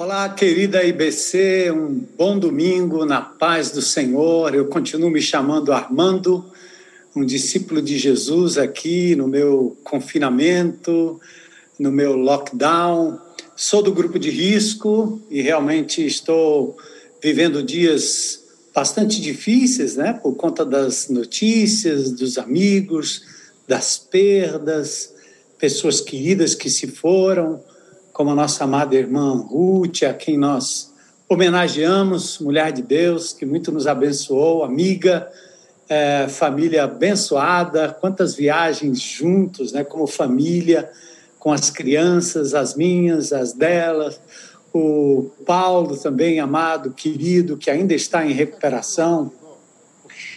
Olá, querida IBC, um bom domingo na paz do Senhor. Eu continuo me chamando Armando, um discípulo de Jesus aqui no meu confinamento, no meu lockdown. Sou do grupo de risco e realmente estou vivendo dias bastante difíceis, né, por conta das notícias, dos amigos, das perdas, pessoas queridas que se foram como a nossa amada irmã Ruth, a quem nós homenageamos, mulher de Deus, que muito nos abençoou, amiga, é, família abençoada, quantas viagens juntos, né, como família, com as crianças, as minhas, as delas, o Paulo também, amado, querido, que ainda está em recuperação.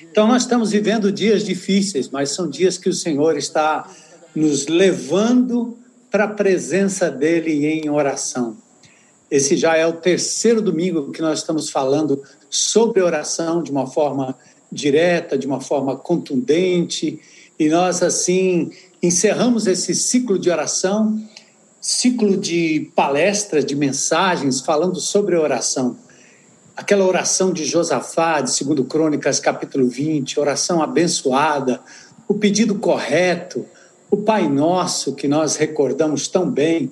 Então, nós estamos vivendo dias difíceis, mas são dias que o Senhor está nos levando para a presença dele em oração. Esse já é o terceiro domingo que nós estamos falando sobre oração de uma forma direta, de uma forma contundente, e nós assim encerramos esse ciclo de oração, ciclo de palestras, de mensagens falando sobre oração. Aquela oração de Josafá, de 2 Crônicas, capítulo 20, oração abençoada, o pedido correto, o Pai Nosso, que nós recordamos tão bem,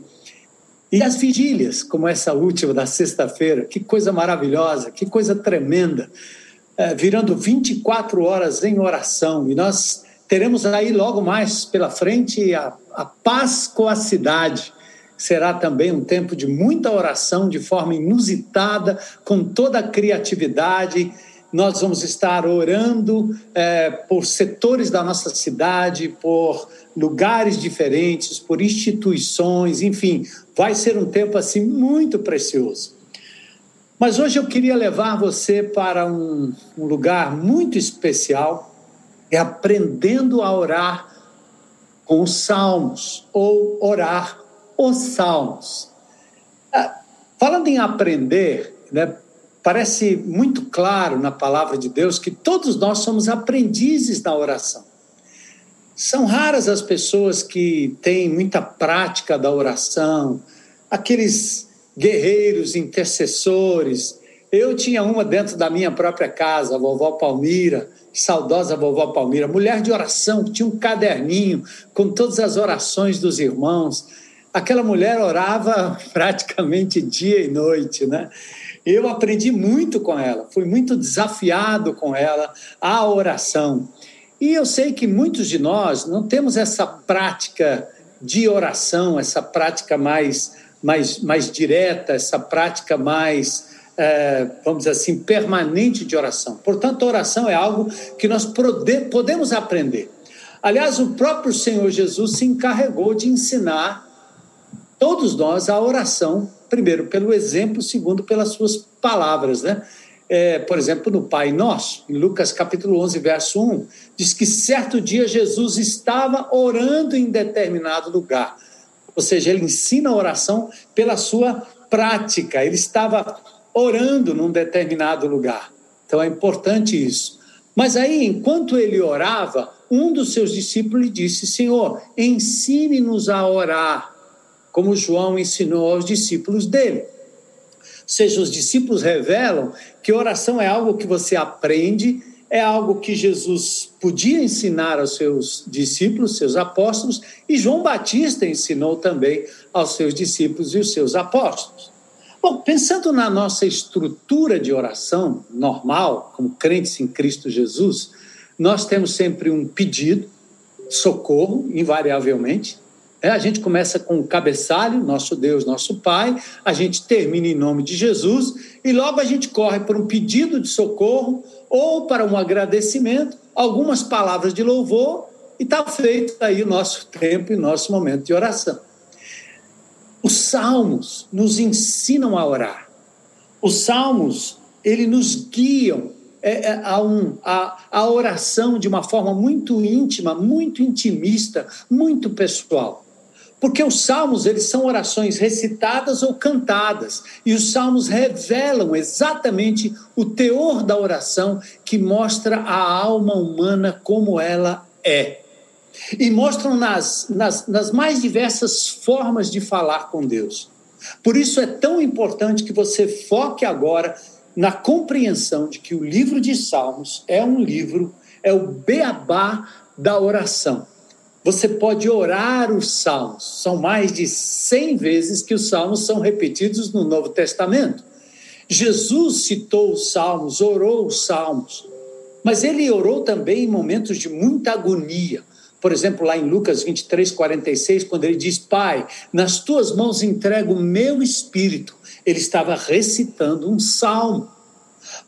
e as vigílias, como essa última da sexta-feira, que coisa maravilhosa, que coisa tremenda, é, virando 24 horas em oração, e nós teremos aí logo mais pela frente a, a paz com a cidade. Será também um tempo de muita oração, de forma inusitada, com toda a criatividade, nós vamos estar orando é, por setores da nossa cidade, por lugares diferentes, por instituições, enfim, vai ser um tempo assim muito precioso. Mas hoje eu queria levar você para um, um lugar muito especial, é aprendendo a orar com os salmos, ou orar os salmos. Ah, falando em aprender, né, parece muito claro na palavra de Deus que todos nós somos aprendizes da oração. São raras as pessoas que têm muita prática da oração, aqueles guerreiros intercessores. Eu tinha uma dentro da minha própria casa, a vovó Palmira, saudosa vovó Palmira, mulher de oração, que tinha um caderninho com todas as orações dos irmãos. Aquela mulher orava praticamente dia e noite, né? Eu aprendi muito com ela, fui muito desafiado com ela a oração. E eu sei que muitos de nós não temos essa prática de oração, essa prática mais, mais, mais direta, essa prática mais, é, vamos dizer assim, permanente de oração. Portanto, a oração é algo que nós podemos aprender. Aliás, o próprio Senhor Jesus se encarregou de ensinar todos nós a oração primeiro pelo exemplo, segundo pelas suas palavras, né? É, por exemplo, no Pai Nosso, em Lucas capítulo 11, verso 1, diz que certo dia Jesus estava orando em determinado lugar. Ou seja, ele ensina a oração pela sua prática. Ele estava orando num determinado lugar. Então é importante isso. Mas aí, enquanto ele orava, um dos seus discípulos lhe disse: Senhor, ensine-nos a orar como João ensinou aos discípulos dele. Ou seja, os discípulos revelam que oração é algo que você aprende, é algo que Jesus podia ensinar aos seus discípulos, seus apóstolos, e João Batista ensinou também aos seus discípulos e os seus apóstolos. Bom, pensando na nossa estrutura de oração normal, como crentes em Cristo Jesus, nós temos sempre um pedido, socorro, invariavelmente, é, a gente começa com o cabeçalho, nosso Deus, nosso Pai, a gente termina em nome de Jesus e logo a gente corre para um pedido de socorro ou para um agradecimento, algumas palavras de louvor e está feito aí o nosso tempo e nosso momento de oração. Os salmos nos ensinam a orar. Os salmos, ele nos guiam é, é, a, um, a, a oração de uma forma muito íntima, muito intimista, muito pessoal. Porque os salmos, eles são orações recitadas ou cantadas, e os salmos revelam exatamente o teor da oração que mostra a alma humana como ela é. E mostram nas, nas, nas mais diversas formas de falar com Deus. Por isso é tão importante que você foque agora na compreensão de que o livro de Salmos é um livro, é o beabá da oração. Você pode orar os salmos, são mais de 100 vezes que os salmos são repetidos no Novo Testamento. Jesus citou os salmos, orou os salmos, mas ele orou também em momentos de muita agonia. Por exemplo, lá em Lucas 23, 46, quando ele diz: Pai, nas tuas mãos entrego o meu espírito. Ele estava recitando um salmo.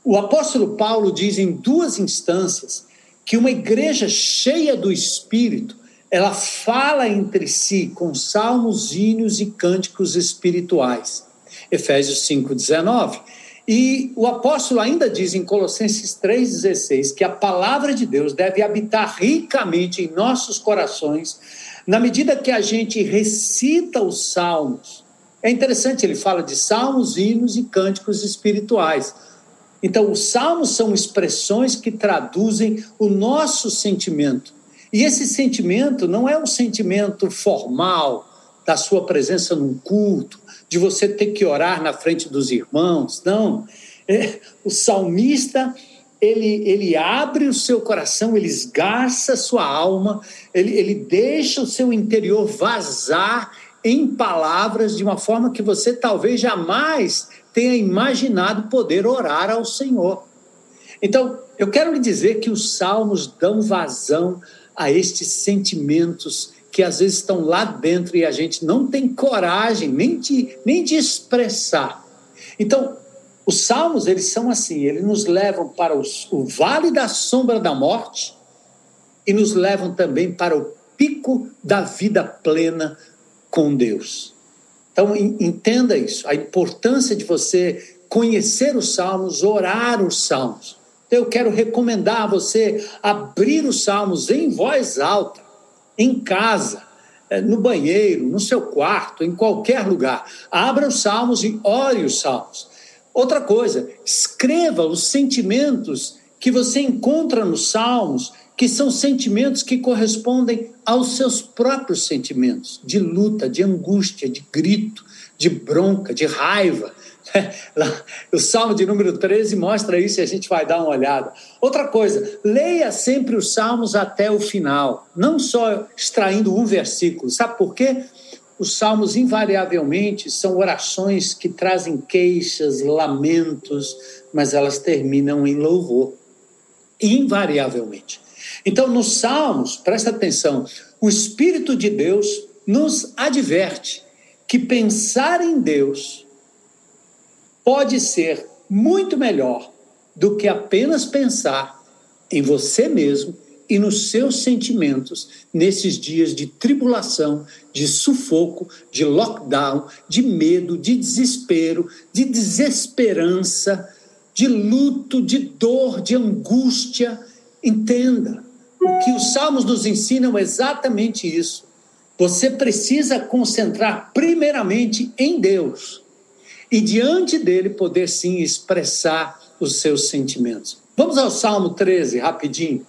O apóstolo Paulo diz em duas instâncias que uma igreja cheia do espírito ela fala entre si com salmos, hinos e cânticos espirituais. Efésios 5:19. E o apóstolo ainda diz em Colossenses 3,16 que a palavra de Deus deve habitar ricamente em nossos corações, na medida que a gente recita os salmos. É interessante, ele fala de salmos, hinos e cânticos espirituais. Então, os salmos são expressões que traduzem o nosso sentimento. E esse sentimento não é um sentimento formal da sua presença num culto, de você ter que orar na frente dos irmãos, não. É, o salmista, ele, ele abre o seu coração, ele esgarça a sua alma, ele, ele deixa o seu interior vazar em palavras de uma forma que você talvez jamais tenha imaginado poder orar ao Senhor. Então, eu quero lhe dizer que os salmos dão vazão a estes sentimentos que às vezes estão lá dentro e a gente não tem coragem nem de, nem de expressar. Então, os salmos, eles são assim, eles nos levam para os, o vale da sombra da morte e nos levam também para o pico da vida plena com Deus. Então, entenda isso, a importância de você conhecer os salmos, orar os salmos. Eu quero recomendar a você abrir os salmos em voz alta, em casa, eh, no banheiro, no seu quarto, em qualquer lugar. Abra os salmos e ore os salmos. Outra coisa, escreva os sentimentos que você encontra nos salmos, que são sentimentos que correspondem aos seus próprios sentimentos de luta, de angústia, de grito, de bronca, de raiva, o Salmo de número 13 mostra isso e a gente vai dar uma olhada. Outra coisa, leia sempre os Salmos até o final, não só extraindo um versículo. Sabe por quê? Os Salmos, invariavelmente, são orações que trazem queixas, lamentos, mas elas terminam em louvor. Invariavelmente. Então, nos Salmos, presta atenção, o Espírito de Deus nos adverte que pensar em Deus pode ser muito melhor do que apenas pensar em você mesmo e nos seus sentimentos nesses dias de tribulação, de sufoco, de lockdown, de medo, de desespero, de desesperança, de luto, de dor, de angústia. Entenda, o que os salmos nos ensinam é exatamente isso. Você precisa concentrar primeiramente em Deus e diante dele poder sim expressar os seus sentimentos. Vamos ao Salmo 13, rapidinho.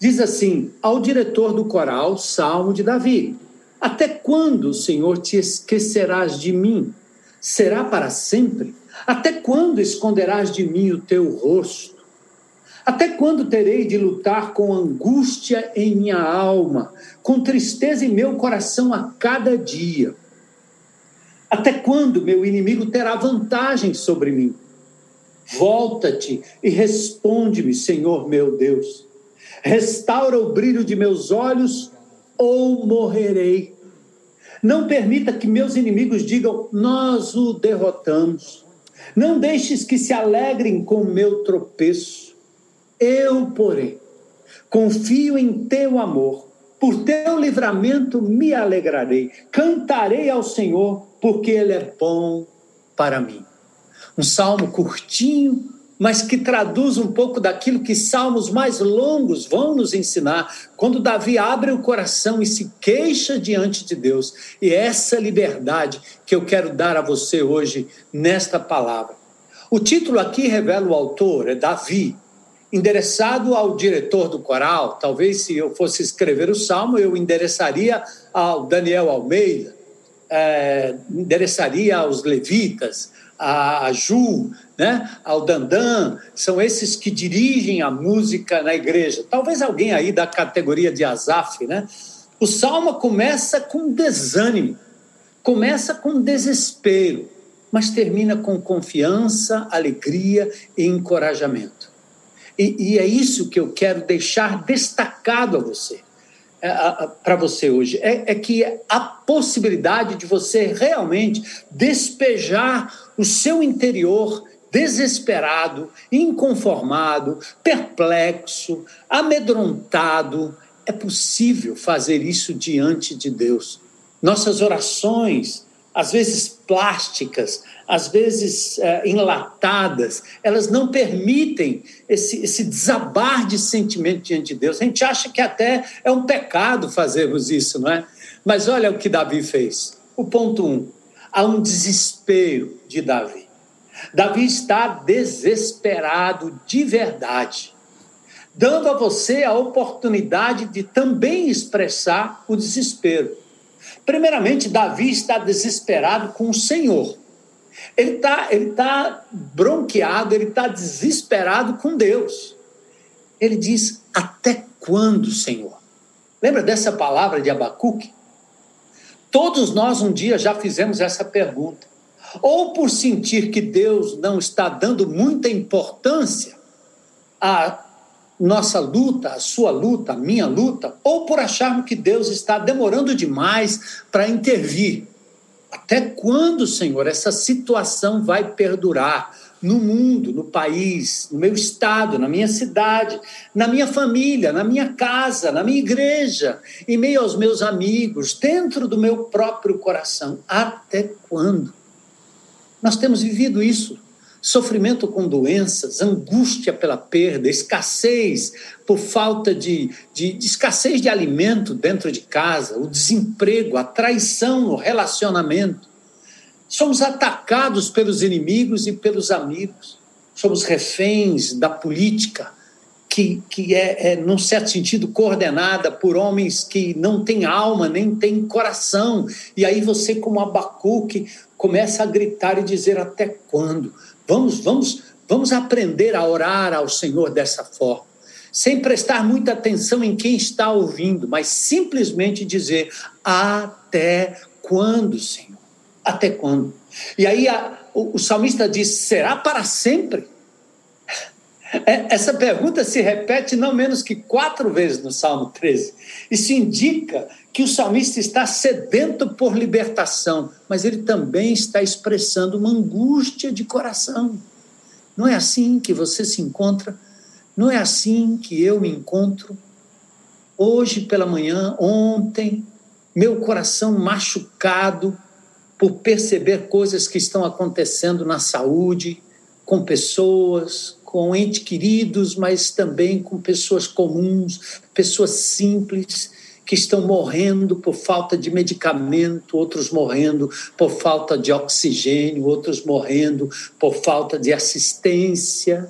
Diz assim: ao diretor do coral, Salmo de Davi: Até quando, Senhor, te esquecerás de mim? Será para sempre? Até quando esconderás de mim o teu rosto? Até quando terei de lutar com angústia em minha alma, com tristeza em meu coração a cada dia? Até quando meu inimigo terá vantagem sobre mim? Volta-te e responde-me, Senhor meu Deus. Restaura o brilho de meus olhos ou morrerei. Não permita que meus inimigos digam: Nós o derrotamos. Não deixes que se alegrem com o meu tropeço. Eu, porém, confio em teu amor. Por teu livramento me alegrarei. Cantarei ao Senhor porque ele é bom para mim. Um salmo curtinho, mas que traduz um pouco daquilo que salmos mais longos vão nos ensinar, quando Davi abre o coração e se queixa diante de Deus. E essa liberdade que eu quero dar a você hoje nesta palavra. O título aqui revela o autor, é Davi, endereçado ao diretor do coral. Talvez se eu fosse escrever o salmo, eu endereçaria ao Daniel Almeida é, endereçaria aos levitas, a Ju, né, ao Dandan, são esses que dirigem a música na igreja. Talvez alguém aí da categoria de Azaf, né? O salmo começa com desânimo, começa com desespero, mas termina com confiança, alegria e encorajamento. E, e é isso que eu quero deixar destacado a você, é, para você hoje, é, é que a possibilidade de você realmente despejar o seu interior desesperado, inconformado, perplexo, amedrontado. É possível fazer isso diante de Deus. Nossas orações, às vezes plásticas, às vezes é, enlatadas, elas não permitem esse, esse desabar de sentimento diante de Deus. A gente acha que até é um pecado fazermos isso, não é? Mas olha o que Davi fez. O ponto um: há um desespero de Davi. Davi está desesperado de verdade, dando a você a oportunidade de também expressar o desespero. Primeiramente, Davi está desesperado com o Senhor. Ele está ele tá bronqueado, ele está desesperado com Deus. Ele diz: Até quando, Senhor? Lembra dessa palavra de Abacuque? Todos nós um dia já fizemos essa pergunta ou por sentir que Deus não está dando muita importância à nossa luta, à sua luta, à minha luta, ou por acharmos que Deus está demorando demais para intervir. Até quando, Senhor, essa situação vai perdurar no mundo, no país, no meu estado, na minha cidade, na minha família, na minha casa, na minha igreja, em meio aos meus amigos, dentro do meu próprio coração? Até quando? Nós temos vivido isso. Sofrimento com doenças, angústia pela perda, escassez por falta de, de, de, escassez de alimento dentro de casa, o desemprego, a traição no relacionamento. Somos atacados pelos inimigos e pelos amigos. Somos reféns da política, que, que é, é, num certo sentido, coordenada por homens que não têm alma, nem têm coração. E aí você, como Abacuque, começa a gritar e dizer até quando? Vamos, vamos, vamos aprender a orar ao Senhor dessa forma, sem prestar muita atenção em quem está ouvindo, mas simplesmente dizer até quando, Senhor? Até quando? E aí a, o, o salmista diz: será para sempre? É, essa pergunta se repete não menos que quatro vezes no Salmo 13. Isso indica que o salmista está sedento por libertação, mas ele também está expressando uma angústia de coração. Não é assim que você se encontra? Não é assim que eu me encontro? Hoje pela manhã, ontem, meu coração machucado por perceber coisas que estão acontecendo na saúde, com pessoas, com entes queridos, mas também com pessoas comuns, pessoas simples que estão morrendo por falta de medicamento, outros morrendo por falta de oxigênio, outros morrendo por falta de assistência,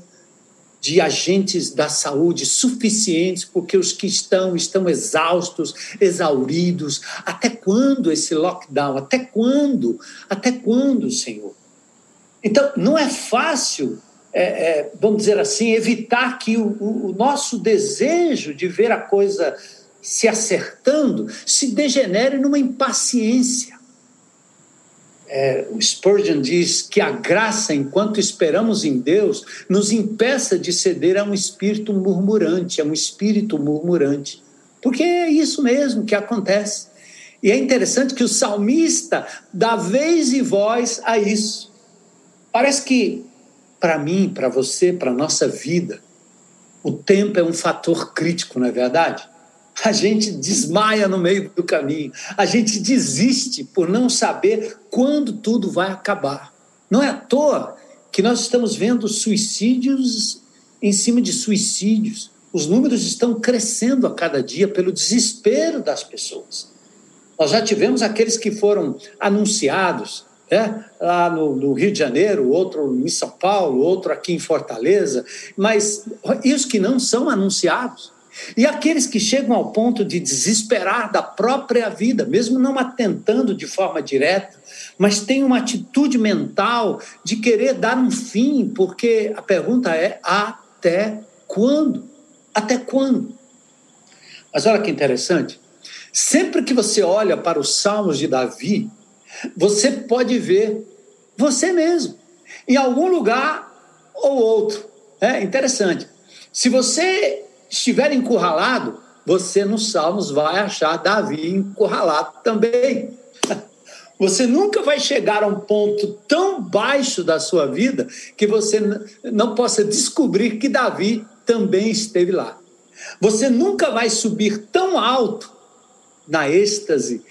de agentes da saúde suficientes, porque os que estão estão exaustos, exauridos. Até quando esse lockdown? Até quando? Até quando, Senhor? Então, não é fácil é, é, vamos dizer assim, evitar que o, o, nosso desejo de ver a coisa se acertando se degenere numa impaciência. É, o Spurgeon diz que a graça, enquanto esperamos em Deus, nos impeça de ceder a um espírito murmurante, a um espírito murmurante. Porque é isso mesmo que acontece. E é interessante que o salmista dá vez e voz a isso. Parece que para mim, para você, para a nossa vida, o tempo é um fator crítico, não é verdade? A gente desmaia no meio do caminho, a gente desiste por não saber quando tudo vai acabar. Não é à toa que nós estamos vendo suicídios em cima de suicídios. Os números estão crescendo a cada dia pelo desespero das pessoas. Nós já tivemos aqueles que foram anunciados, né? lá no, no, Rio de Janeiro, outro em São Paulo, outro aqui em Fortaleza, mas isso que não são anunciados. E aqueles que chegam ao ponto de desesperar da própria vida, mesmo não atentando de forma direta, mas têm uma atitude mental de querer dar um fim, porque a pergunta é: até quando? Até quando? Mas olha que interessante. Sempre que você olha para os Salmos de Davi, você pode ver você mesmo, em algum lugar ou outro. É interessante. Se você estiver encurralado, você nos Salmos vai achar Davi encurralado também. Você nunca vai chegar a um ponto tão baixo da sua vida que você não possa descobrir que Davi também esteve lá. Você nunca vai subir tão alto na êxtase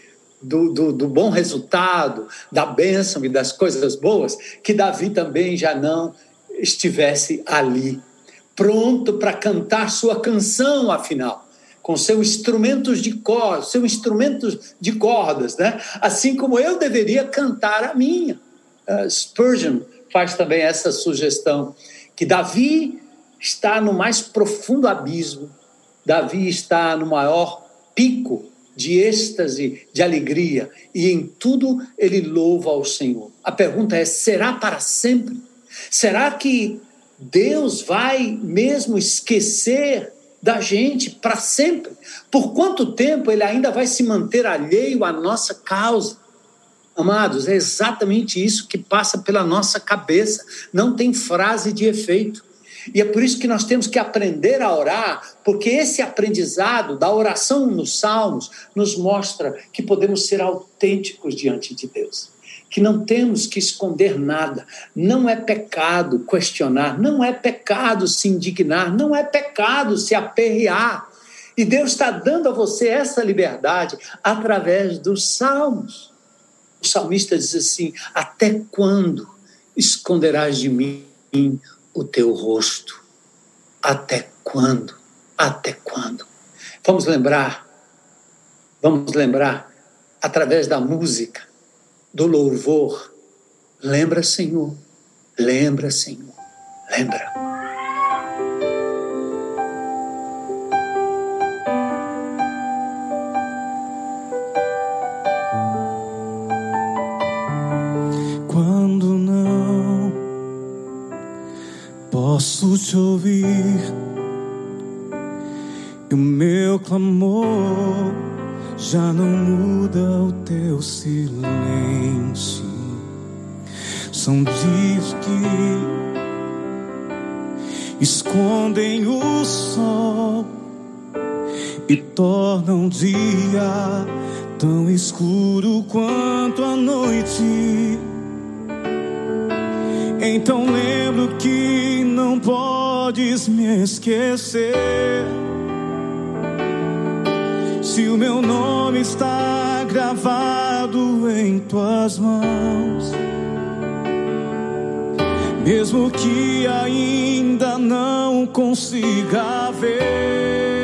do, do, do, bom resultado, da bênção e das coisas boas, que Davi também já não estivesse ali, pronto para cantar sua canção, afinal com seus instrumentos de cordas, seus instrumentos de cordas, né? Assim como eu deveria cantar a minha. Uh, Spurgeon faz também essa sugestão que Davi está no mais profundo abismo, Davi está no maior pico de êxtase, de alegria, e em tudo ele louva ao Senhor. A pergunta é: será para sempre? Será que Deus vai mesmo esquecer da gente para sempre. Por quanto tempo ele ainda vai se manter alheio à nossa causa? Amados, é exatamente isso que passa pela nossa cabeça. Não tem frase de efeito. E é por isso que nós temos que aprender a orar, porque esse aprendizado da oração nos Salmos nos mostra que podemos ser autênticos diante de Deus que não temos que esconder nada. Não é pecado questionar, não é pecado se indignar, não é pecado se aperrear. E Deus está dando a você essa liberdade através dos salmos. O salmista diz assim: Até quando esconderás de mim o teu rosto? Até quando? Até quando? Vamos lembrar, vamos lembrar através da música do louvor. Lembra, Senhor, lembra, Senhor, lembra. O dia tão escuro quanto a noite. Então lembro que não podes me esquecer se o meu nome está gravado em tuas mãos, mesmo que ainda não consiga ver,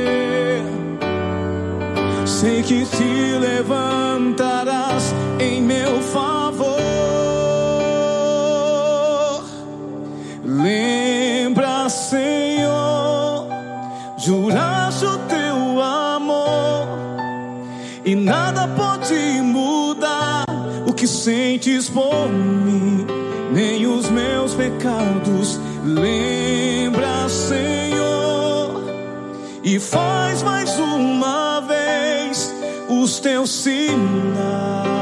sei que te levantarás em meu favor. Lembra, Senhor, juraste o e nada pode mudar o que sentes por mim, nem os meus pecados. Lembra, Senhor, e faz mais vez os teus sinais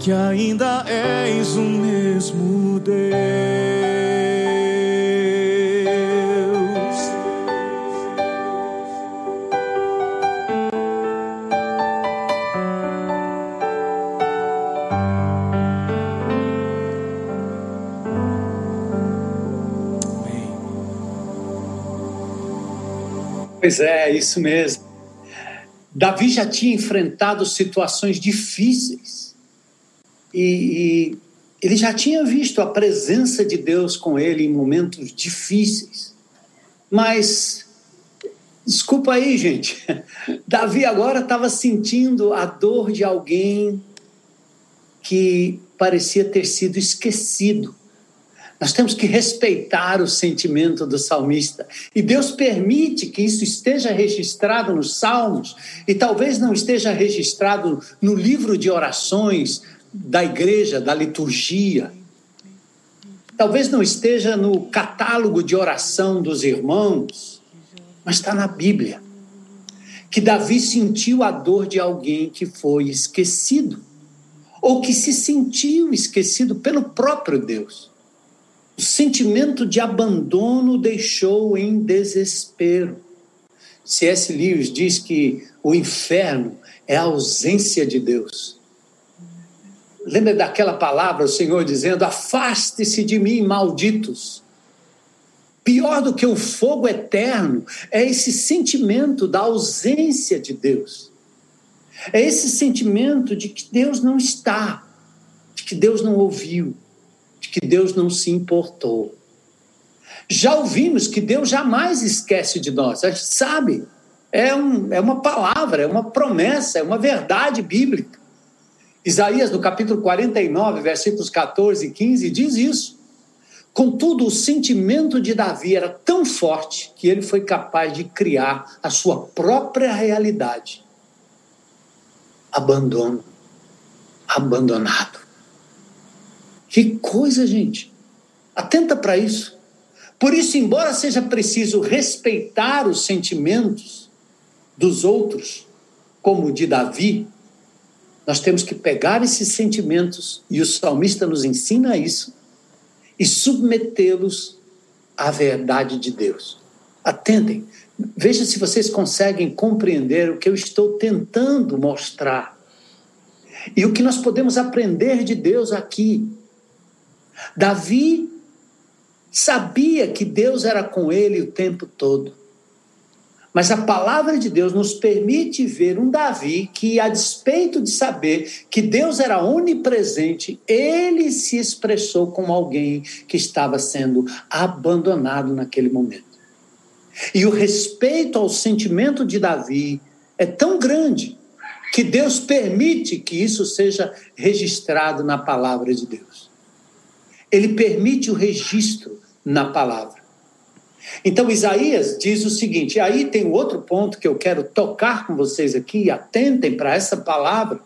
que ainda és o mesmo Deus. Pois é, isso mesmo. Davi já tinha enfrentado situações difíceis e, e ele já tinha visto a presença de Deus com ele em momentos difíceis. Mas, desculpa aí, gente, Davi agora estava sentindo a dor de alguém que parecia ter sido esquecido. Nós temos que respeitar o sentimento do salmista. E Deus permite que isso esteja registrado nos Salmos, e talvez não esteja registrado no livro de orações da igreja, da liturgia. Talvez não esteja no catálogo de oração dos irmãos, mas está na Bíblia. Que Davi sentiu a dor de alguém que foi esquecido, ou que se sentiu esquecido pelo próprio Deus. O sentimento de abandono deixou em desespero. C.S. Lewis diz que o inferno é a ausência de Deus. Lembra daquela palavra, o Senhor dizendo: Afaste-se de mim, malditos. Pior do que o fogo eterno é esse sentimento da ausência de Deus. É esse sentimento de que Deus não está, de que Deus não ouviu, de que Deus não se importou. Já ouvimos que Deus jamais esquece de nós, a gente sabe, é, um, é uma palavra, é uma promessa, é uma verdade bíblica. Isaías, no capítulo 49, versículos 14 e 15, diz isso. Contudo, o sentimento de Davi era tão forte que ele foi capaz de criar a sua própria realidade. Abandono. Abandonado. Que coisa, gente. Atenta para isso. Por isso, embora seja preciso respeitar os sentimentos dos outros, como o de Davi, nós temos que pegar esses sentimentos, e o salmista nos ensina isso, e submetê-los à verdade de Deus. Atentem, veja se vocês conseguem compreender o que eu estou tentando mostrar. E o que nós podemos aprender de Deus aqui. Davi sabia que Deus era com ele o tempo todo. Mas a palavra de Deus nos permite ver um Davi que, a despeito de saber que Deus era onipresente, ele se expressou como alguém que estava sendo abandonado naquele momento. E o respeito ao sentimento de Davi é tão grande que Deus permite que isso seja registrado na palavra de Deus. Ele permite o registro na palavra. Então, Isaías diz o seguinte: e aí tem outro ponto que eu quero tocar com vocês aqui, atentem para essa palavra,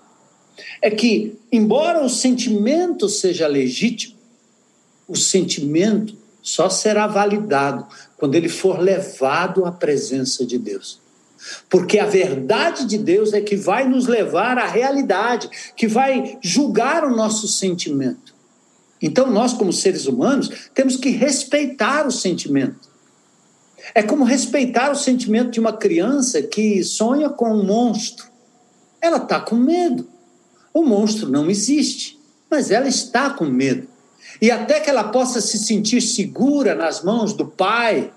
é que, embora o sentimento seja legítimo, o sentimento só será validado quando ele for levado à presença de Deus. Porque a verdade de Deus é que vai nos levar à realidade, que vai julgar o nosso sentimento. Então, nós, como seres humanos, temos que respeitar o sentimento. É como respeitar o sentimento de uma criança que sonha com um monstro. Ela está com medo. O monstro não existe, mas ela está com medo. E até que ela possa se sentir segura nas mãos do pai,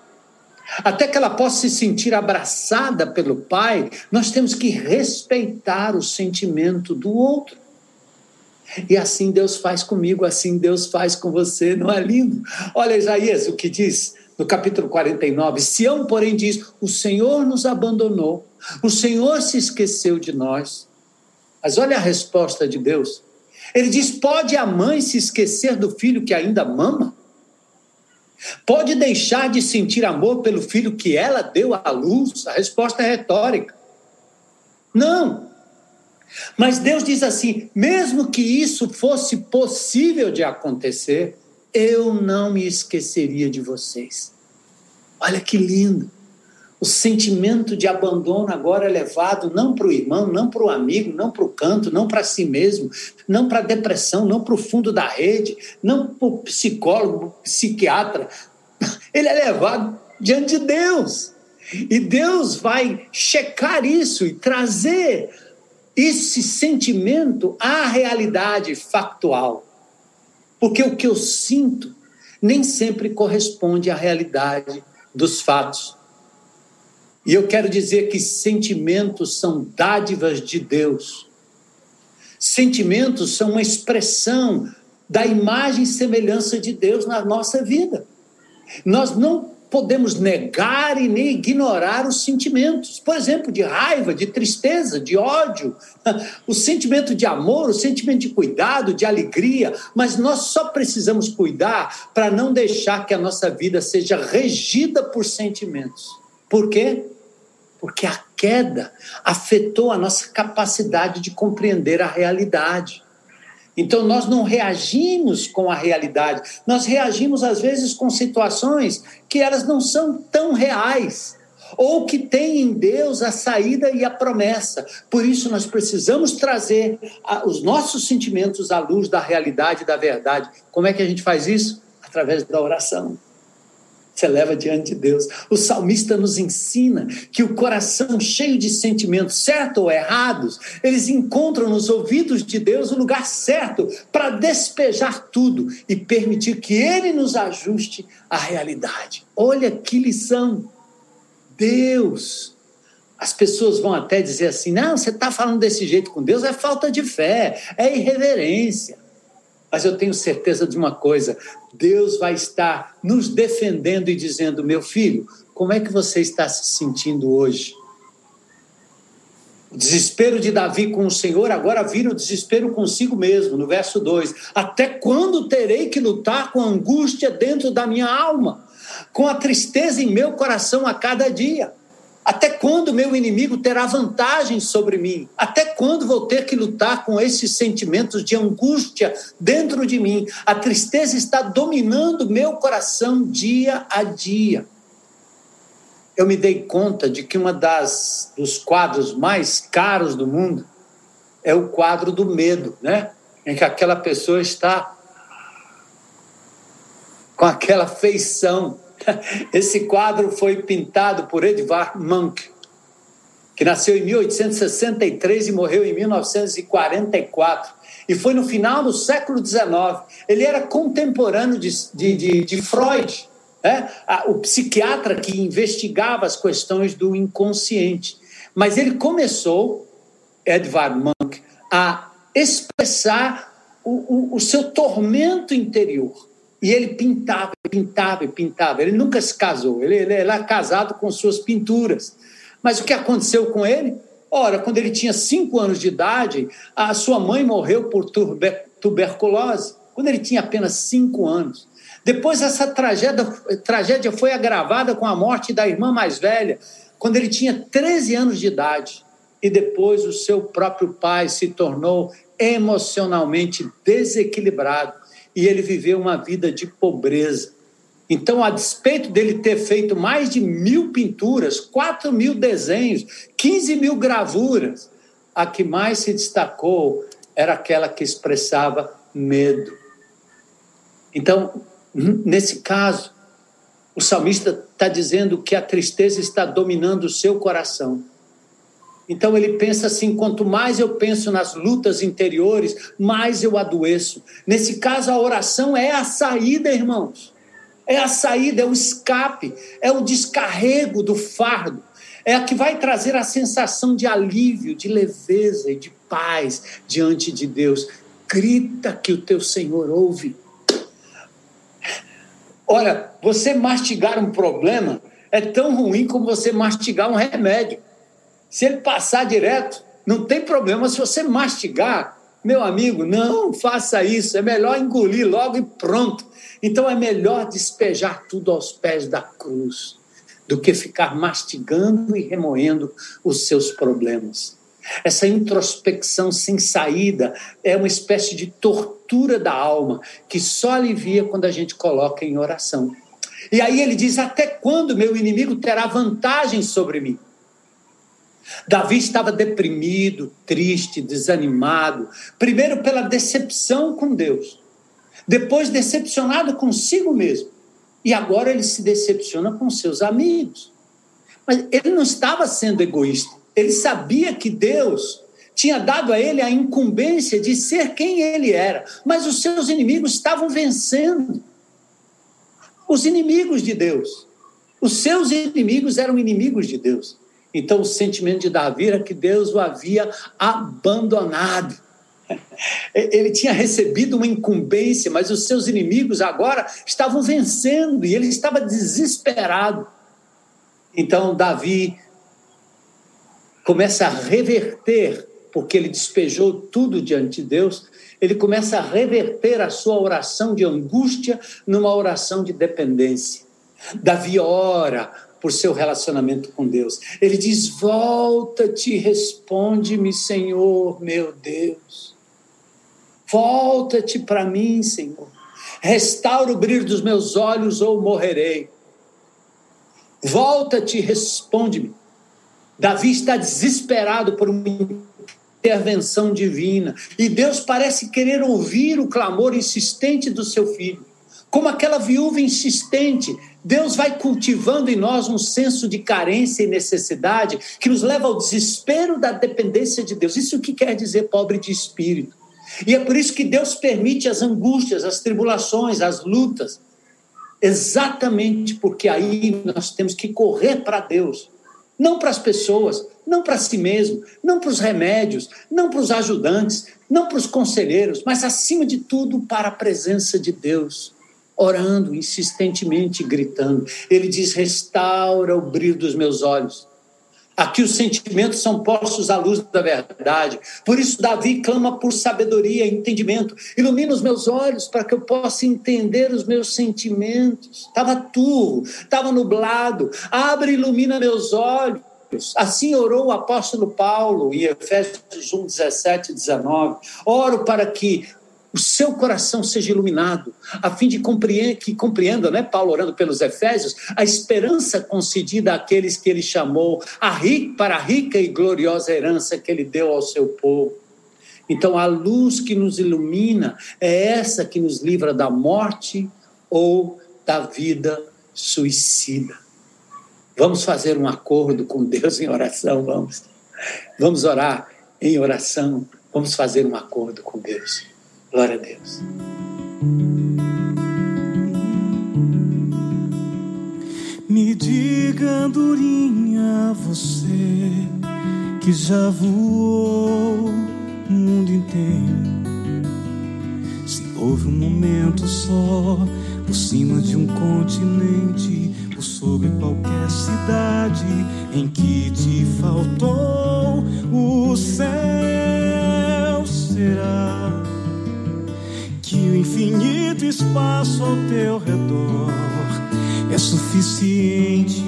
até que ela possa se sentir abraçada pelo pai, nós temos que respeitar o sentimento do outro. E assim Deus faz comigo, assim Deus faz com você, não é lindo? Olha Isaías, o que diz no capítulo 49: Sião, porém, diz: O Senhor nos abandonou, o Senhor se esqueceu de nós. Mas olha a resposta de Deus. Ele diz: Pode a mãe se esquecer do filho que ainda mama? Pode deixar de sentir amor pelo filho que ela deu à luz? A resposta é retórica. Não. Mas Deus diz assim: mesmo que isso fosse possível de acontecer, eu não me esqueceria de vocês. Olha que lindo. O sentimento de abandono agora é levado não para o irmão, não para o amigo, não para o canto, não para si mesmo, não para a depressão, não para o fundo da rede, não para o psicólogo, psiquiatra. Ele é levado diante de Deus. E Deus vai checar isso e trazer esse sentimento à realidade factual. Porque o que eu sinto nem sempre corresponde à realidade dos fatos. E eu quero dizer que sentimentos são dádivas de Deus. Sentimentos são uma expressão da imagem e semelhança de Deus na nossa vida. Nós não podemos negar e nem ignorar os sentimentos, por exemplo, de raiva, de tristeza, de ódio, o sentimento de amor, o sentimento de cuidado, de alegria, mas nós só precisamos cuidar para não deixar que a nossa vida seja regida por sentimentos. Por quê? Porque a queda afetou a nossa capacidade de compreender a realidade. Então, nós não reagimos com a realidade, nós reagimos, às vezes, com situações que elas não são tão reais, ou que têm em Deus a saída e a promessa. Por isso, nós precisamos trazer os nossos sentimentos à luz da realidade e da verdade. Como é que a gente faz isso? Através da oração você leva diante de Deus. O salmista nos ensina que o coração cheio de sentimentos, certos ou errados, eles encontram nos ouvidos de Deus o lugar certo para despejar tudo e permitir que Ele nos ajuste à realidade. Olha que lição! Deus. As pessoas vão até dizer assim: não, você está falando desse jeito com Deus, é falta de fé, é irreverência. Mas eu tenho certeza de uma coisa: Deus vai estar nos defendendo e dizendo, meu filho, como é que você está se sentindo hoje? O desespero de Davi com o Senhor agora vira o desespero consigo mesmo, no verso 2. Até quando terei que lutar com a angústia dentro da minha alma, com a tristeza em meu coração a cada dia? Até quando meu inimigo terá vantagem sobre mim? Até quando vou ter que lutar com esses sentimentos de angústia dentro de mim? A tristeza está dominando meu coração dia a dia. Eu me dei conta de que uma das dos quadros mais caros do mundo é o quadro do medo, né? Em que aquela pessoa está com aquela feição esse quadro foi pintado por Edvard Munch, que nasceu em 1863 e morreu em 1944. E foi no final do século XIX. Ele era contemporâneo de, de, de, Freud, né? o psiquiatra que investigava as questões do inconsciente. Mas ele começou, Edvard Munch, a expressar o, o, o seu tormento interior e ele pintava, pintava pintava. Ele nunca se casou, ele, ele era casado com suas pinturas. Mas o que aconteceu com ele? Ora, quando ele tinha cinco anos de idade, a sua mãe morreu por tuber, tuberculose, quando ele tinha apenas cinco anos. Depois, essa tragédia, tragédia foi agravada com a morte da irmã mais velha, quando ele tinha 13 anos de idade. E depois, o seu próprio pai se tornou emocionalmente desequilibrado e ele viveu uma vida de pobreza. Então, a despeito dele ter feito mais de mil pinturas, quatro mil desenhos, 15 mil gravuras, a que mais se destacou era aquela que expressava medo. Então, nesse caso, o salmista está dizendo que a tristeza está dominando o seu coração. Então ele pensa assim: quanto mais eu penso nas lutas interiores, mais eu adoeço. Nesse caso, a oração é a saída, irmãos. É a saída, é o escape, é o descarrego do fardo. É a que vai trazer a sensação de alívio, de leveza e de paz diante de Deus. Grita que o teu Senhor ouve. Olha, você mastigar um problema é tão ruim como você mastigar um remédio. Se ele passar direto, não tem problema. Se você mastigar, meu amigo, não faça isso. É melhor engolir logo e pronto. Então é melhor despejar tudo aos pés da cruz do que ficar mastigando e remoendo os seus problemas. Essa introspecção sem saída é uma espécie de tortura da alma que só alivia quando a gente coloca em oração. E aí ele diz: Até quando meu inimigo terá vantagem sobre mim? Davi estava deprimido, triste, desanimado, primeiro pela decepção com Deus, depois decepcionado consigo mesmo, e agora ele se decepciona com seus amigos. Mas ele não estava sendo egoísta, ele sabia que Deus tinha dado a ele a incumbência de ser quem ele era, mas os seus inimigos estavam vencendo. Os inimigos de Deus. Os seus inimigos eram inimigos de Deus. Então, o sentimento de Davi era que Deus o havia abandonado. Ele tinha recebido uma incumbência, mas os seus inimigos agora estavam vencendo e ele estava desesperado. Então, Davi começa a reverter, porque ele despejou tudo diante de Deus, ele começa a reverter a sua oração de angústia numa oração de dependência. Davi ora por seu relacionamento com Deus. Ele diz: Volta-te, responde-me, Senhor, meu Deus. Volta-te para mim, Senhor. Restaura o brilho dos meus olhos ou morrerei. Volta-te, responde-me. Davi está desesperado por uma intervenção divina e Deus parece querer ouvir o clamor insistente do seu filho. Como aquela viúva insistente, Deus vai cultivando em nós um senso de carência e necessidade que nos leva ao desespero da dependência de Deus. Isso o que quer dizer pobre de espírito. E é por isso que Deus permite as angústias, as tribulações, as lutas. Exatamente porque aí nós temos que correr para Deus, não para as pessoas, não para si mesmo, não para os remédios, não para os ajudantes, não para os conselheiros, mas acima de tudo para a presença de Deus orando insistentemente, gritando. Ele diz: restaura o brilho dos meus olhos. Aqui os sentimentos são postos à luz da verdade. Por isso, Davi clama por sabedoria e entendimento. Ilumina os meus olhos para que eu possa entender os meus sentimentos. Estava turvo, estava nublado. Abre e ilumina meus olhos. Assim orou o apóstolo Paulo em Efésios 1, 17 e 19. Oro para que o seu coração seja iluminado, a fim de que compreenda, né, Paulo orando pelos Efésios, a esperança concedida àqueles que ele chamou, a rica, para a rica e gloriosa herança que ele deu ao seu povo. Então, a luz que nos ilumina é essa que nos livra da morte ou da vida suicida. Vamos fazer um acordo com Deus em oração, vamos. Vamos orar em oração, vamos fazer um acordo com Deus. Glória a Deus. Me diga, andorinha, você que já voou o mundo inteiro. Se houve um momento só por cima de um continente ou sobre qualquer cidade em que te faltou o céu será que o infinito espaço ao teu redor é suficiente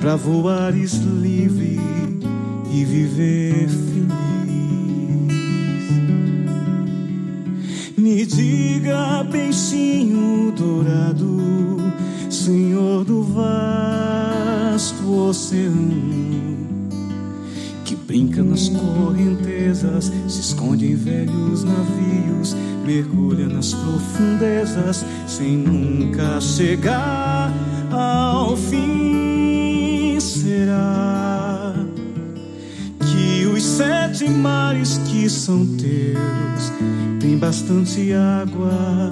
para voares livre e viver feliz. Me diga, peixinho dourado, Senhor do vasto oceano Brinca nas correntezas, se esconde em velhos navios, mergulha nas profundezas, sem nunca chegar ao fim. Será que os sete mares que são teus têm bastante água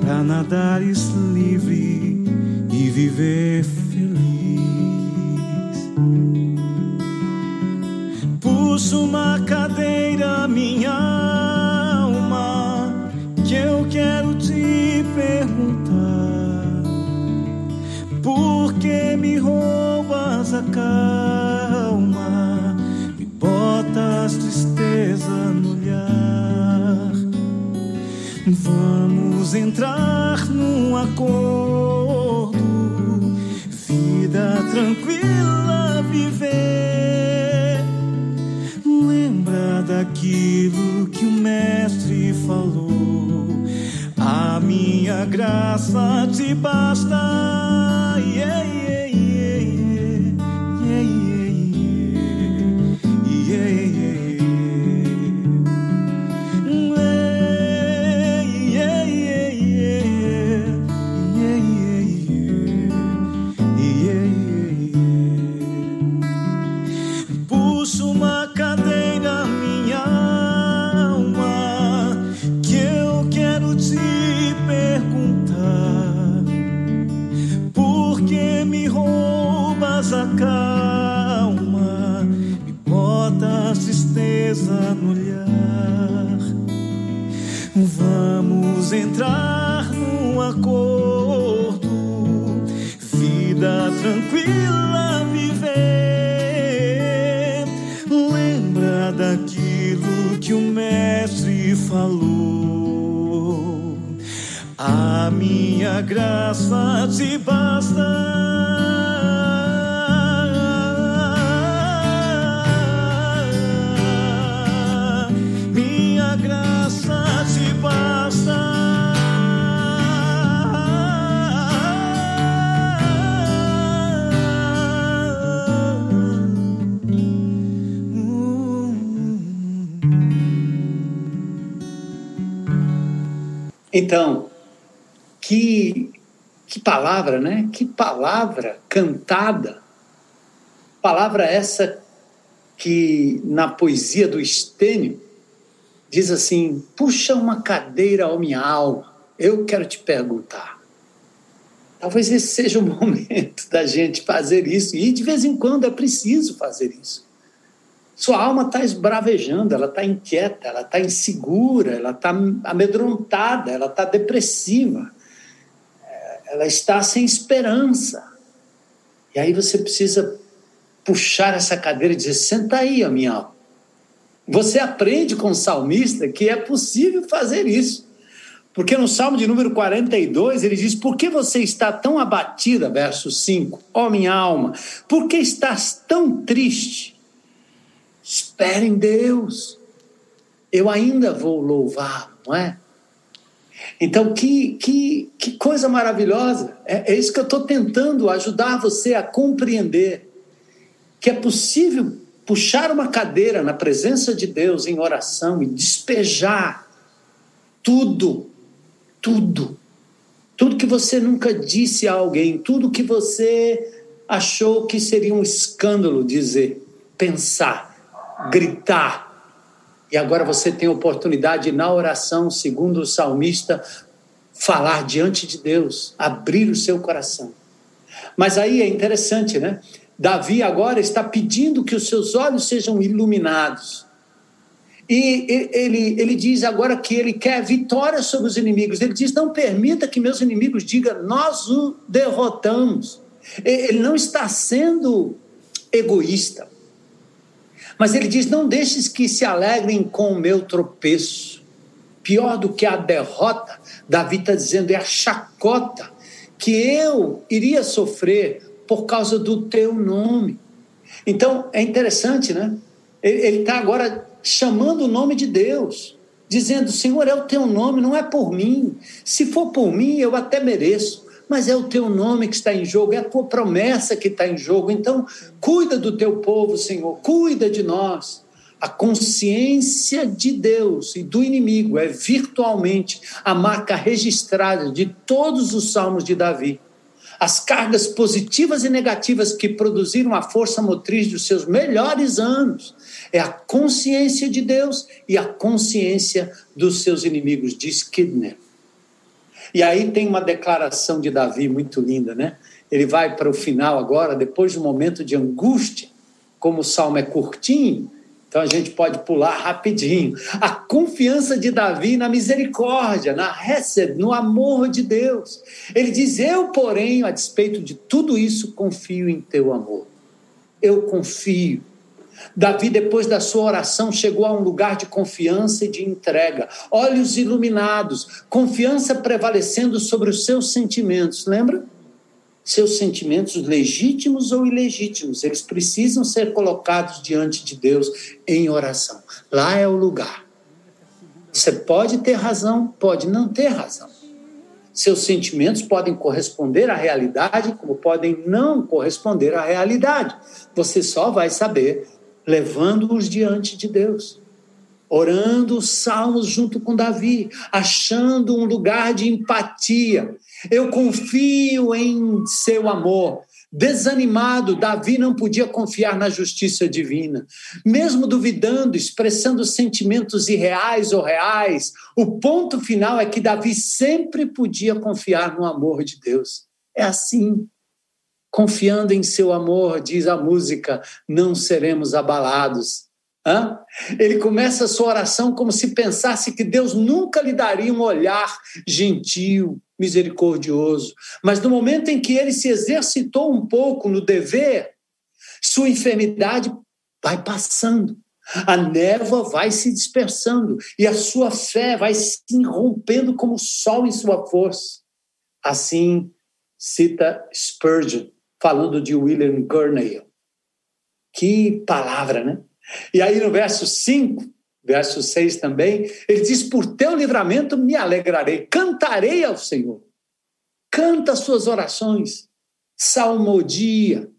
para nadares livre e viver feliz? puxo uma cadeira, minha que eu quero te perguntar. Por que me roubas a calma? Me botas tristeza no olhar. Vamos entrar num acordo, vida tranquila viver daquilo graça te basta. Tristeza no olhar. Vamos entrar num acordo, vida tranquila viver. Lembra daquilo que o mestre falou. A minha graça te basta. Então, que, que palavra, né? Que palavra cantada. Palavra essa que na poesia do Estênio diz assim: puxa uma cadeira ao minha alma, eu quero te perguntar. Talvez esse seja o momento da gente fazer isso, e de vez em quando é preciso fazer isso. Sua alma está esbravejando, ela está inquieta, ela está insegura, ela está amedrontada, ela está depressiva, ela está sem esperança. E aí você precisa puxar essa cadeira e dizer: senta aí, a minha alma. Você aprende com o salmista que é possível fazer isso. Porque no Salmo de número 42 ele diz: Por que você está tão abatida? Verso 5: Ó oh, minha alma, por que estás tão triste? Espere em Deus. Eu ainda vou louvar, não é? Então, que, que, que coisa maravilhosa. É, é isso que eu estou tentando ajudar você a compreender. Que é possível puxar uma cadeira na presença de Deus em oração e despejar tudo, tudo, tudo que você nunca disse a alguém, tudo que você achou que seria um escândalo dizer, pensar gritar. E agora você tem a oportunidade na oração, segundo o salmista, falar diante de Deus, abrir o seu coração. Mas aí é interessante, né? Davi agora está pedindo que os seus olhos sejam iluminados. E ele, ele diz agora que ele quer vitória sobre os inimigos. Ele diz: Não permita que meus inimigos digam, nós o derrotamos. Ele não está sendo egoísta. Mas ele diz: Não deixes que se alegrem com o meu tropeço. Pior do que a derrota, Davi está dizendo, é a chacota que eu iria sofrer por causa do teu nome. Então é interessante, né? Ele está agora chamando o nome de Deus, dizendo: Senhor, é o teu nome, não é por mim. Se for por mim, eu até mereço mas é o teu nome que está em jogo, é a tua promessa que está em jogo. Então, cuida do teu povo, Senhor, cuida de nós. A consciência de Deus e do inimigo é virtualmente a marca registrada de todos os salmos de Davi. As cargas positivas e negativas que produziram a força motriz dos seus melhores anos é a consciência de Deus e a consciência dos seus inimigos, diz Kidner. E aí tem uma declaração de Davi muito linda, né? Ele vai para o final agora, depois de um momento de angústia, como o salmo é curtinho, então a gente pode pular rapidinho. A confiança de Davi na misericórdia, na Hesed, no amor de Deus. Ele diz: Eu, porém, a despeito de tudo isso, confio em teu amor. Eu confio Davi, depois da sua oração, chegou a um lugar de confiança e de entrega, olhos iluminados, confiança prevalecendo sobre os seus sentimentos, lembra? Seus sentimentos legítimos ou ilegítimos, eles precisam ser colocados diante de Deus em oração. Lá é o lugar. Você pode ter razão, pode não ter razão. Seus sentimentos podem corresponder à realidade, como podem não corresponder à realidade. Você só vai saber levando-os diante de Deus, orando os salmos junto com Davi, achando um lugar de empatia. Eu confio em seu amor. Desanimado, Davi não podia confiar na justiça divina. Mesmo duvidando, expressando sentimentos irreais ou reais, o ponto final é que Davi sempre podia confiar no amor de Deus. É assim. Confiando em seu amor, diz a música, não seremos abalados. Hã? Ele começa a sua oração como se pensasse que Deus nunca lhe daria um olhar gentil, misericordioso. Mas no momento em que ele se exercitou um pouco no dever, sua enfermidade vai passando. A névoa vai se dispersando e a sua fé vai se rompendo como o sol em sua força. Assim cita Spurgeon, falando de William Gurney. Que palavra, né? E aí no verso 5, verso 6 também, ele diz: Por teu livramento me alegrarei, cantarei ao Senhor. Canta as suas orações, salmodia,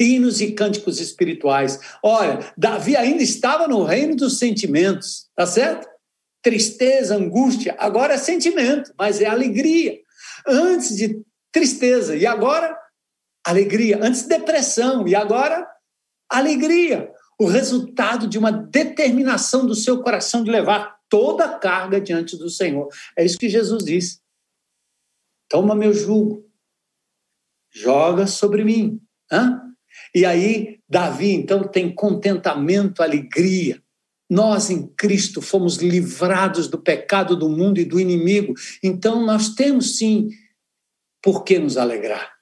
hinos e cânticos espirituais. Olha, Davi ainda estava no reino dos sentimentos, tá certo? Tristeza, angústia, agora é sentimento, mas é alegria. Antes de tristeza, e agora alegria. Antes depressão, e agora alegria o resultado de uma determinação do seu coração de levar toda a carga diante do Senhor. É isso que Jesus disse. Toma meu jugo, joga sobre mim. Hã? E aí, Davi, então, tem contentamento, alegria. Nós, em Cristo, fomos livrados do pecado do mundo e do inimigo. Então, nós temos sim por que nos alegrar.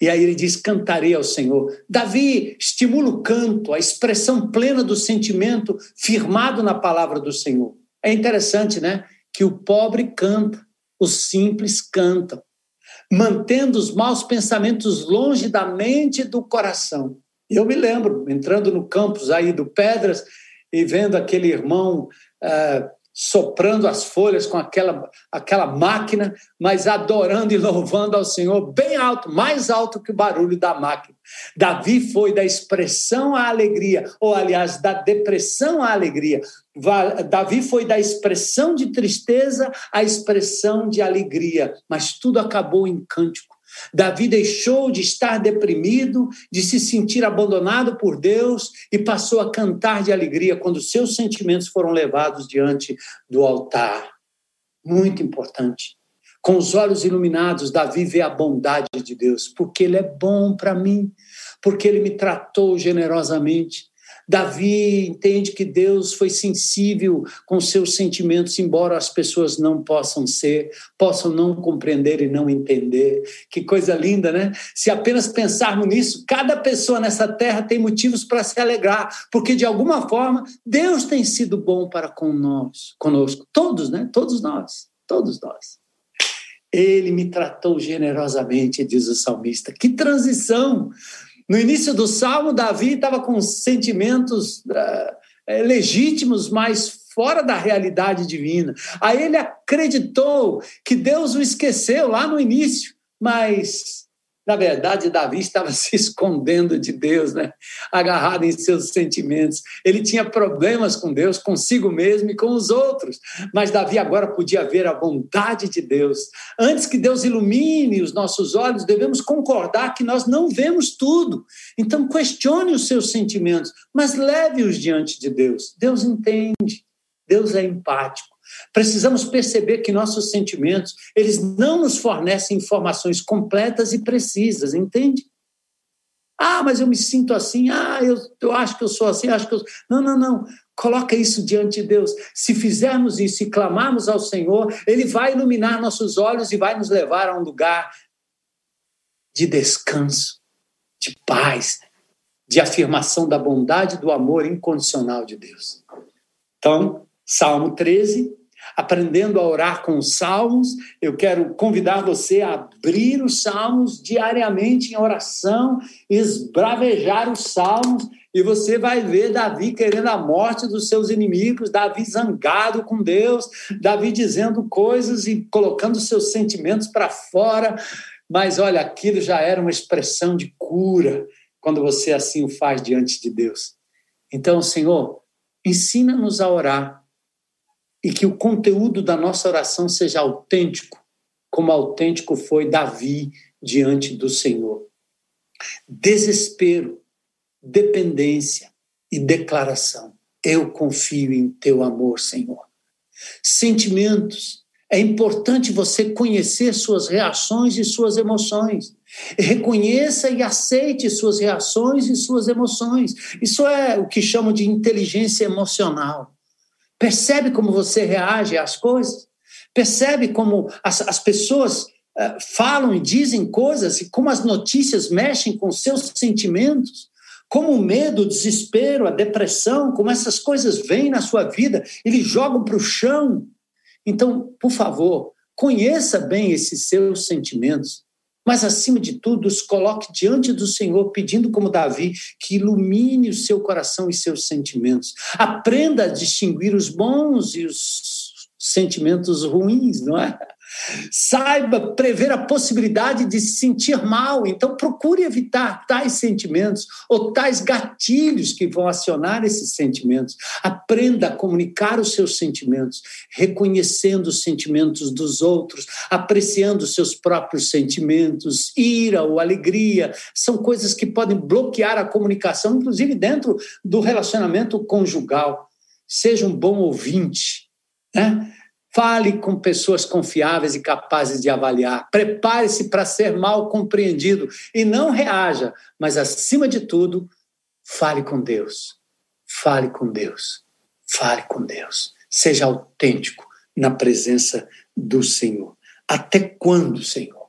E aí ele diz: cantarei ao Senhor. Davi estimula o canto, a expressão plena do sentimento firmado na palavra do Senhor. É interessante, né? Que o pobre canta, os simples cantam, mantendo os maus pensamentos longe da mente e do coração. Eu me lembro, entrando no campus aí do Pedras e vendo aquele irmão. Uh, soprando as folhas com aquela, aquela máquina, mas adorando e louvando ao Senhor bem alto, mais alto que o barulho da máquina. Davi foi da expressão à alegria, ou aliás, da depressão à alegria. Davi foi da expressão de tristeza à expressão de alegria, mas tudo acabou em cântico. Davi deixou de estar deprimido, de se sentir abandonado por Deus e passou a cantar de alegria quando seus sentimentos foram levados diante do altar. Muito importante. Com os olhos iluminados, Davi vê a bondade de Deus, porque ele é bom para mim, porque ele me tratou generosamente, Davi entende que Deus foi sensível com seus sentimentos, embora as pessoas não possam ser, possam não compreender e não entender. Que coisa linda, né? Se apenas pensarmos nisso, cada pessoa nessa terra tem motivos para se alegrar, porque de alguma forma Deus tem sido bom para com nós, conosco, todos, né? Todos nós, todos nós. Ele me tratou generosamente, diz o salmista. Que transição! No início do salmo, Davi estava com sentimentos uh, legítimos, mas fora da realidade divina. Aí ele acreditou que Deus o esqueceu lá no início, mas na verdade, Davi estava se escondendo de Deus, né? agarrado em seus sentimentos. Ele tinha problemas com Deus, consigo mesmo e com os outros. Mas Davi agora podia ver a bondade de Deus. Antes que Deus ilumine os nossos olhos, devemos concordar que nós não vemos tudo. Então, questione os seus sentimentos, mas leve-os diante de Deus. Deus entende, Deus é empático. Precisamos perceber que nossos sentimentos, eles não nos fornecem informações completas e precisas, entende? Ah, mas eu me sinto assim, ah, eu, eu acho que eu sou assim, acho que eu... Não, não, não. Coloca isso diante de Deus. Se fizermos isso e clamarmos ao Senhor, Ele vai iluminar nossos olhos e vai nos levar a um lugar de descanso, de paz, de afirmação da bondade e do amor incondicional de Deus. Então, Salmo 13, aprendendo a orar com os salmos. Eu quero convidar você a abrir os salmos diariamente em oração, esbravejar os salmos, e você vai ver Davi querendo a morte dos seus inimigos, Davi zangado com Deus, Davi dizendo coisas e colocando seus sentimentos para fora. Mas olha, aquilo já era uma expressão de cura quando você assim o faz diante de Deus. Então, Senhor, ensina-nos a orar e que o conteúdo da nossa oração seja autêntico, como autêntico foi Davi diante do Senhor. Desespero, dependência e declaração. Eu confio em teu amor, Senhor. Sentimentos, É importante você conhecer suas reações e suas emoções. Reconheça e aceite suas reações e suas emoções. Isso é o que chamam de inteligência emocional. Percebe como você reage às coisas? Percebe como as, as pessoas uh, falam e dizem coisas e como as notícias mexem com seus sentimentos? Como o medo, o desespero, a depressão, como essas coisas vêm na sua vida, eles jogam para o chão. Então, por favor, conheça bem esses seus sentimentos mas acima de tudo, os coloque diante do Senhor, pedindo como Davi que ilumine o seu coração e seus sentimentos. Aprenda a distinguir os bons e os sentimentos ruins, não é? Saiba prever a possibilidade de se sentir mal, então procure evitar tais sentimentos ou tais gatilhos que vão acionar esses sentimentos. Aprenda a comunicar os seus sentimentos, reconhecendo os sentimentos dos outros, apreciando os seus próprios sentimentos, ira ou alegria, são coisas que podem bloquear a comunicação, inclusive dentro do relacionamento conjugal. Seja um bom ouvinte, né? Fale com pessoas confiáveis e capazes de avaliar. Prepare-se para ser mal compreendido e não reaja, mas acima de tudo, fale com Deus. Fale com Deus. Fale com Deus. Seja autêntico na presença do Senhor. Até quando, Senhor,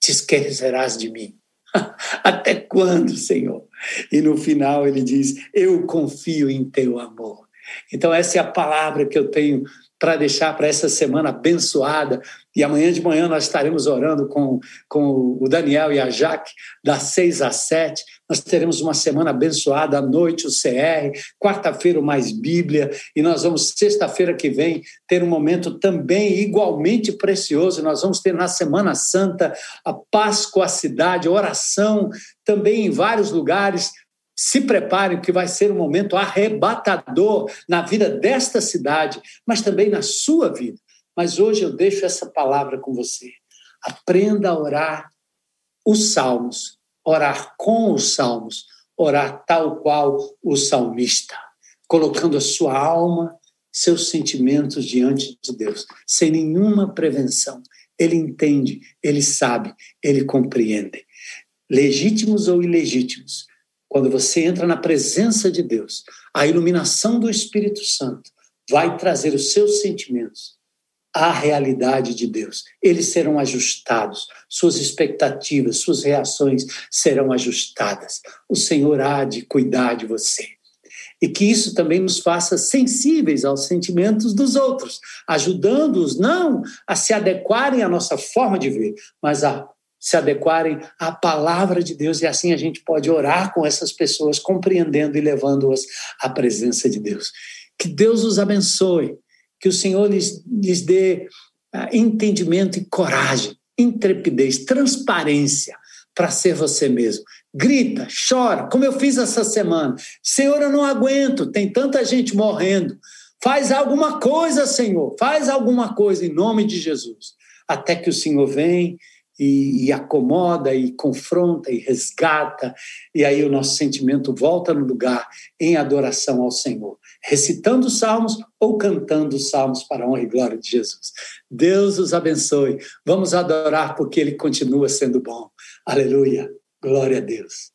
te esquecerás de mim? Até quando, Senhor? E no final ele diz: Eu confio em teu amor. Então, essa é a palavra que eu tenho para deixar para essa semana abençoada. E amanhã de manhã nós estaremos orando com, com o Daniel e a Jaque, das seis às sete. Nós teremos uma semana abençoada, à noite o CR, quarta-feira o Mais Bíblia, e nós vamos, sexta-feira que vem, ter um momento também igualmente precioso. Nós vamos ter na Semana Santa a Páscoa, a cidade, oração, também em vários lugares se preparem, porque vai ser um momento arrebatador na vida desta cidade, mas também na sua vida. Mas hoje eu deixo essa palavra com você. Aprenda a orar os salmos, orar com os salmos, orar tal qual o salmista, colocando a sua alma, seus sentimentos diante de Deus, sem nenhuma prevenção. Ele entende, ele sabe, ele compreende. Legítimos ou ilegítimos, quando você entra na presença de Deus, a iluminação do Espírito Santo vai trazer os seus sentimentos à realidade de Deus. Eles serão ajustados, suas expectativas, suas reações serão ajustadas. O Senhor há de cuidar de você. E que isso também nos faça sensíveis aos sentimentos dos outros, ajudando-os não a se adequarem à nossa forma de ver, mas a se adequarem à palavra de Deus e assim a gente pode orar com essas pessoas, compreendendo e levando-as à presença de Deus. Que Deus os abençoe, que o Senhor lhes, lhes dê uh, entendimento e coragem, intrepidez, transparência para ser você mesmo. Grita, chora, como eu fiz essa semana. Senhor, eu não aguento, tem tanta gente morrendo. Faz alguma coisa, Senhor, faz alguma coisa em nome de Jesus. Até que o Senhor vem e, e, acomoda e confronta e resgata, e aí o nosso sentimento volta no lugar em adoração ao Senhor, recitando os salmos ou cantando os salmos para a honra e glória de Jesus. Deus os abençoe. Vamos adorar porque ele continua sendo bom. Aleluia. Glória a Deus.